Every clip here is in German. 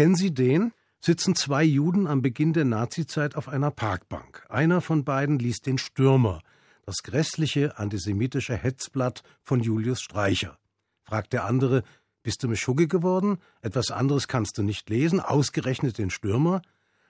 Kennen Sie den? Sitzen zwei Juden am Beginn der Nazizeit auf einer Parkbank. Einer von beiden liest den Stürmer, das grässliche antisemitische Hetzblatt von Julius Streicher. Fragt der andere, bist du Meschugge geworden? Etwas anderes kannst du nicht lesen, ausgerechnet den Stürmer?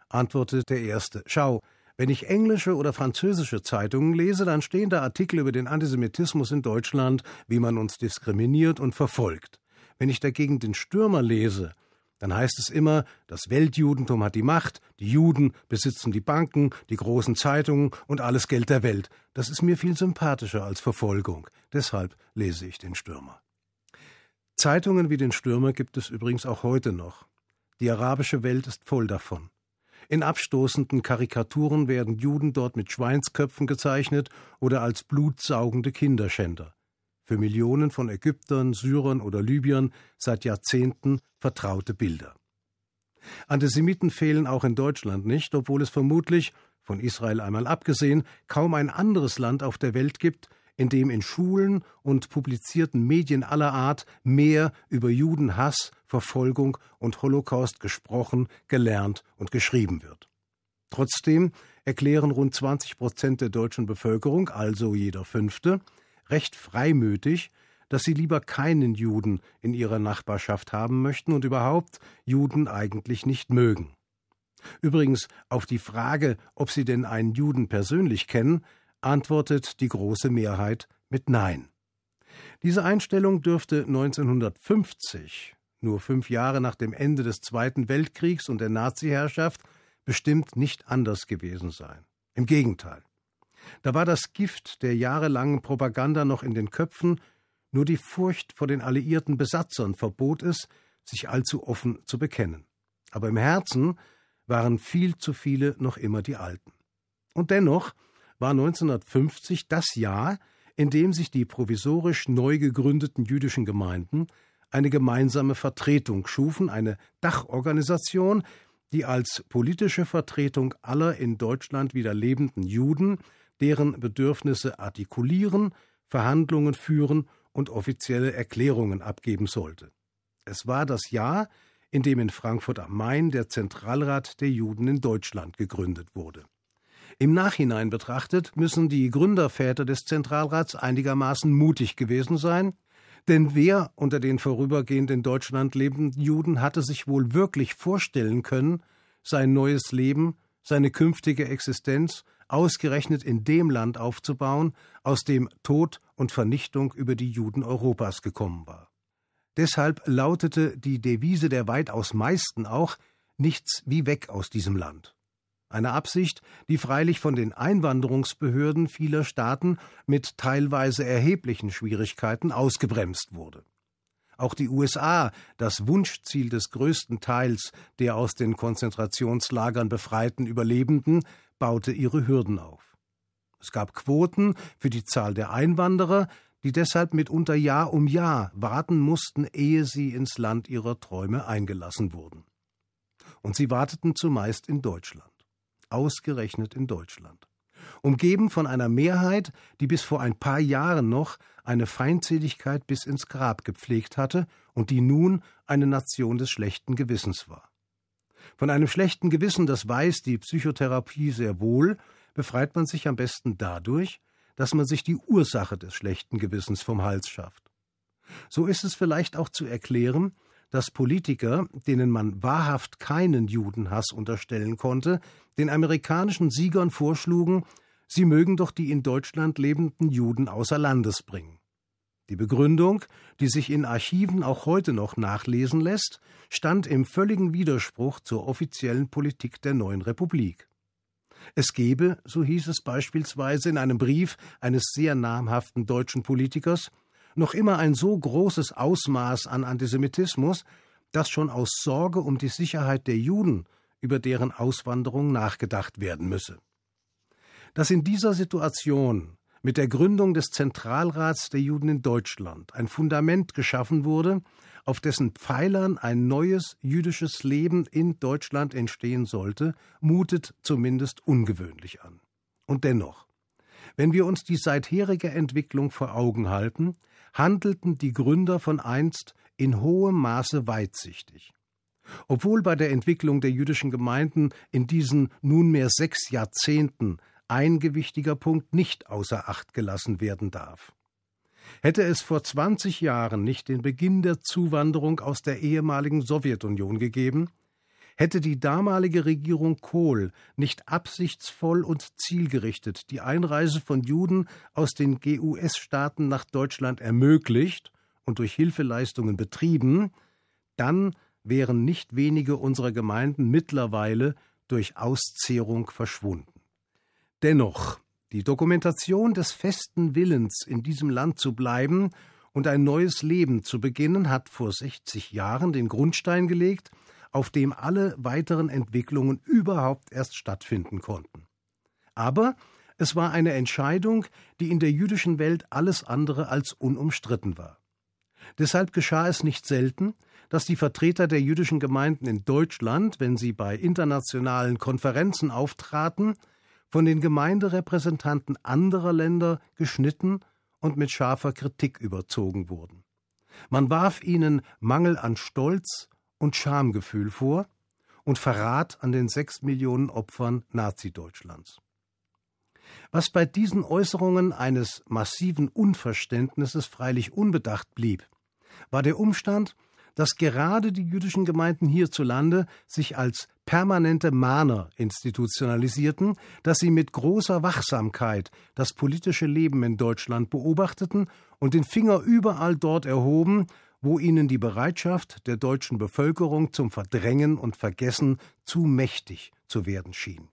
Antwortet der Erste, schau, wenn ich englische oder französische Zeitungen lese, dann stehen da Artikel über den Antisemitismus in Deutschland, wie man uns diskriminiert und verfolgt. Wenn ich dagegen den Stürmer lese, dann heißt es immer, das Weltjudentum hat die Macht, die Juden besitzen die Banken, die großen Zeitungen und alles Geld der Welt. Das ist mir viel sympathischer als Verfolgung. Deshalb lese ich den Stürmer. Zeitungen wie den Stürmer gibt es übrigens auch heute noch. Die arabische Welt ist voll davon. In abstoßenden Karikaturen werden Juden dort mit Schweinsköpfen gezeichnet oder als blutsaugende Kinderschänder. Für Millionen von Ägyptern, Syrern oder Libyern seit Jahrzehnten vertraute Bilder. Antisemiten fehlen auch in Deutschland nicht, obwohl es vermutlich, von Israel einmal abgesehen, kaum ein anderes Land auf der Welt gibt, in dem in Schulen und publizierten Medien aller Art mehr über Judenhass, Verfolgung und Holocaust gesprochen, gelernt und geschrieben wird. Trotzdem erklären rund 20 Prozent der deutschen Bevölkerung, also jeder Fünfte, recht freimütig, dass sie lieber keinen Juden in ihrer Nachbarschaft haben möchten und überhaupt Juden eigentlich nicht mögen. Übrigens auf die Frage, ob sie denn einen Juden persönlich kennen, antwortet die große Mehrheit mit Nein. Diese Einstellung dürfte 1950, nur fünf Jahre nach dem Ende des Zweiten Weltkriegs und der Naziherrschaft, bestimmt nicht anders gewesen sein. Im Gegenteil. Da war das Gift der jahrelangen Propaganda noch in den Köpfen, nur die Furcht vor den alliierten Besatzern verbot es, sich allzu offen zu bekennen. Aber im Herzen waren viel zu viele noch immer die Alten. Und dennoch war 1950 das Jahr, in dem sich die provisorisch neu gegründeten jüdischen Gemeinden eine gemeinsame Vertretung schufen, eine Dachorganisation, die als politische Vertretung aller in Deutschland wieder lebenden Juden deren Bedürfnisse artikulieren, Verhandlungen führen und offizielle Erklärungen abgeben sollte. Es war das Jahr, in dem in Frankfurt am Main der Zentralrat der Juden in Deutschland gegründet wurde. Im Nachhinein betrachtet müssen die Gründerväter des Zentralrats einigermaßen mutig gewesen sein, denn wer unter den vorübergehend in Deutschland lebenden Juden hatte sich wohl wirklich vorstellen können, sein neues Leben, seine künftige Existenz ausgerechnet in dem Land aufzubauen, aus dem Tod und Vernichtung über die Juden Europas gekommen war. Deshalb lautete die Devise der weitaus meisten auch nichts wie weg aus diesem Land. Eine Absicht, die freilich von den Einwanderungsbehörden vieler Staaten mit teilweise erheblichen Schwierigkeiten ausgebremst wurde. Auch die USA, das Wunschziel des größten Teils der aus den Konzentrationslagern befreiten Überlebenden, baute ihre Hürden auf. Es gab Quoten für die Zahl der Einwanderer, die deshalb mitunter Jahr um Jahr warten mussten, ehe sie ins Land ihrer Träume eingelassen wurden. Und sie warteten zumeist in Deutschland ausgerechnet in Deutschland. Umgeben von einer Mehrheit, die bis vor ein paar Jahren noch eine Feindseligkeit bis ins Grab gepflegt hatte und die nun eine Nation des schlechten Gewissens war. Von einem schlechten Gewissen, das weiß die Psychotherapie sehr wohl, befreit man sich am besten dadurch, dass man sich die Ursache des schlechten Gewissens vom Hals schafft. So ist es vielleicht auch zu erklären, dass Politiker, denen man wahrhaft keinen Judenhass unterstellen konnte, den amerikanischen Siegern vorschlugen, sie mögen doch die in Deutschland lebenden Juden außer Landes bringen. Die Begründung, die sich in Archiven auch heute noch nachlesen lässt, stand im völligen Widerspruch zur offiziellen Politik der neuen Republik. Es gebe, so hieß es beispielsweise in einem Brief eines sehr namhaften deutschen Politikers, noch immer ein so großes Ausmaß an Antisemitismus, dass schon aus Sorge um die Sicherheit der Juden über deren Auswanderung nachgedacht werden müsse. Dass in dieser Situation mit der Gründung des Zentralrats der Juden in Deutschland ein Fundament geschaffen wurde, auf dessen Pfeilern ein neues jüdisches Leben in Deutschland entstehen sollte, mutet zumindest ungewöhnlich an. Und dennoch, wenn wir uns die seitherige Entwicklung vor Augen halten, handelten die Gründer von einst in hohem Maße weitsichtig. Obwohl bei der Entwicklung der jüdischen Gemeinden in diesen nunmehr sechs Jahrzehnten ein gewichtiger Punkt nicht außer Acht gelassen werden darf. Hätte es vor 20 Jahren nicht den Beginn der Zuwanderung aus der ehemaligen Sowjetunion gegeben, hätte die damalige Regierung Kohl nicht absichtsvoll und zielgerichtet die Einreise von Juden aus den GUS-Staaten nach Deutschland ermöglicht und durch Hilfeleistungen betrieben, dann wären nicht wenige unserer Gemeinden mittlerweile durch Auszehrung verschwunden. Dennoch, die Dokumentation des festen Willens, in diesem Land zu bleiben und ein neues Leben zu beginnen, hat vor 60 Jahren den Grundstein gelegt, auf dem alle weiteren Entwicklungen überhaupt erst stattfinden konnten. Aber es war eine Entscheidung, die in der jüdischen Welt alles andere als unumstritten war. Deshalb geschah es nicht selten, dass die Vertreter der jüdischen Gemeinden in Deutschland, wenn sie bei internationalen Konferenzen auftraten, von den Gemeinderepräsentanten anderer Länder geschnitten und mit scharfer Kritik überzogen wurden. Man warf ihnen Mangel an Stolz und Schamgefühl vor und Verrat an den sechs Millionen Opfern Nazi-Deutschlands. Was bei diesen Äußerungen eines massiven Unverständnisses freilich unbedacht blieb, war der Umstand, dass gerade die jüdischen Gemeinden hierzulande sich als permanente Mahner institutionalisierten, dass sie mit großer Wachsamkeit das politische Leben in Deutschland beobachteten und den Finger überall dort erhoben, wo ihnen die Bereitschaft der deutschen Bevölkerung zum Verdrängen und Vergessen zu mächtig zu werden schien.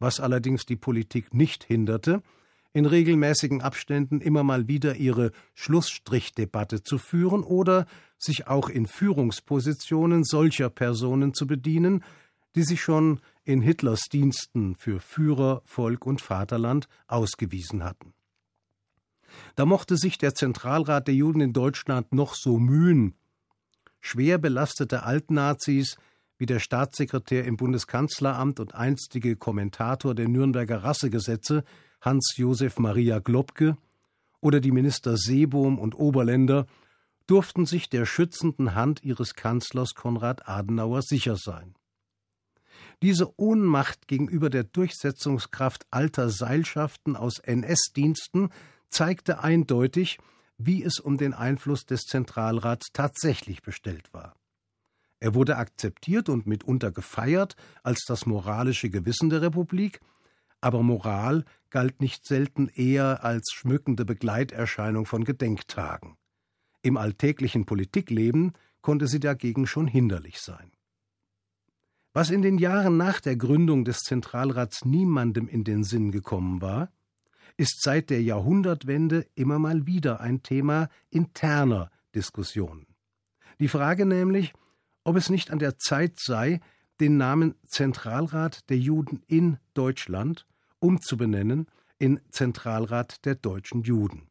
Was allerdings die Politik nicht hinderte, in regelmäßigen Abständen immer mal wieder ihre Schlussstrichdebatte zu führen oder sich auch in Führungspositionen solcher Personen zu bedienen, die sich schon in Hitlers Diensten für Führer, Volk und Vaterland ausgewiesen hatten. Da mochte sich der Zentralrat der Juden in Deutschland noch so mühen. Schwer belastete Altnazis wie der Staatssekretär im Bundeskanzleramt und einstige Kommentator der Nürnberger Rassegesetze Hans Josef Maria Globke oder die Minister Seebohm und Oberländer durften sich der schützenden Hand ihres Kanzlers Konrad Adenauer sicher sein. Diese Ohnmacht gegenüber der Durchsetzungskraft alter Seilschaften aus NS-Diensten zeigte eindeutig, wie es um den Einfluss des Zentralrats tatsächlich bestellt war. Er wurde akzeptiert und mitunter gefeiert als das moralische Gewissen der Republik, aber Moral galt nicht selten eher als schmückende Begleiterscheinung von Gedenktagen. Im alltäglichen Politikleben konnte sie dagegen schon hinderlich sein. Was in den Jahren nach der Gründung des Zentralrats niemandem in den Sinn gekommen war, ist seit der Jahrhundertwende immer mal wieder ein Thema interner Diskussionen. Die Frage nämlich, ob es nicht an der Zeit sei, den Namen Zentralrat der Juden in Deutschland umzubenennen in Zentralrat der deutschen Juden.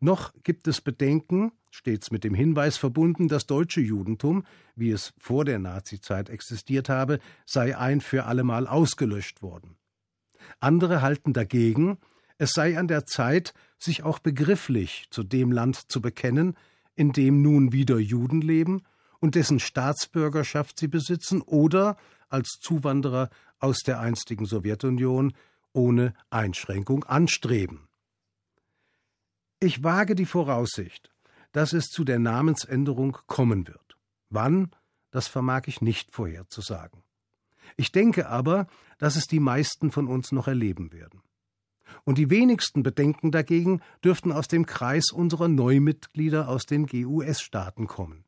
Noch gibt es Bedenken, stets mit dem Hinweis verbunden, das deutsche Judentum, wie es vor der Nazizeit existiert habe, sei ein für allemal ausgelöscht worden. Andere halten dagegen, es sei an der Zeit, sich auch begrifflich zu dem Land zu bekennen, in dem nun wieder Juden leben und dessen Staatsbürgerschaft sie besitzen oder als Zuwanderer aus der einstigen Sowjetunion ohne Einschränkung anstreben. Ich wage die Voraussicht, dass es zu der Namensänderung kommen wird. Wann, das vermag ich nicht vorherzusagen. Ich denke aber, dass es die meisten von uns noch erleben werden. Und die wenigsten Bedenken dagegen dürften aus dem Kreis unserer Neumitglieder aus den GUS-Staaten kommen.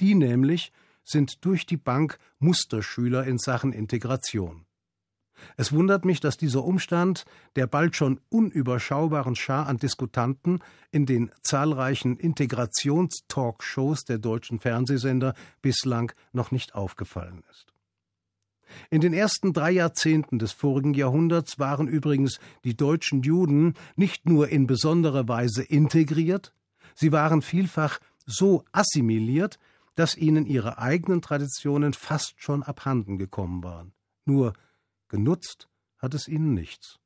Die nämlich sind durch die Bank Musterschüler in Sachen Integration. Es wundert mich, dass dieser Umstand der bald schon unüberschaubaren Schar an Diskutanten in den zahlreichen Integrationstalkshows der deutschen Fernsehsender bislang noch nicht aufgefallen ist. In den ersten drei Jahrzehnten des vorigen Jahrhunderts waren übrigens die deutschen Juden nicht nur in besonderer Weise integriert, sie waren vielfach so assimiliert, dass ihnen ihre eigenen Traditionen fast schon abhanden gekommen waren. Nur genutzt hat es ihnen nichts.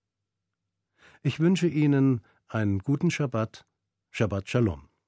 Ich wünsche Ihnen einen guten Schabbat, Shabbat Shalom.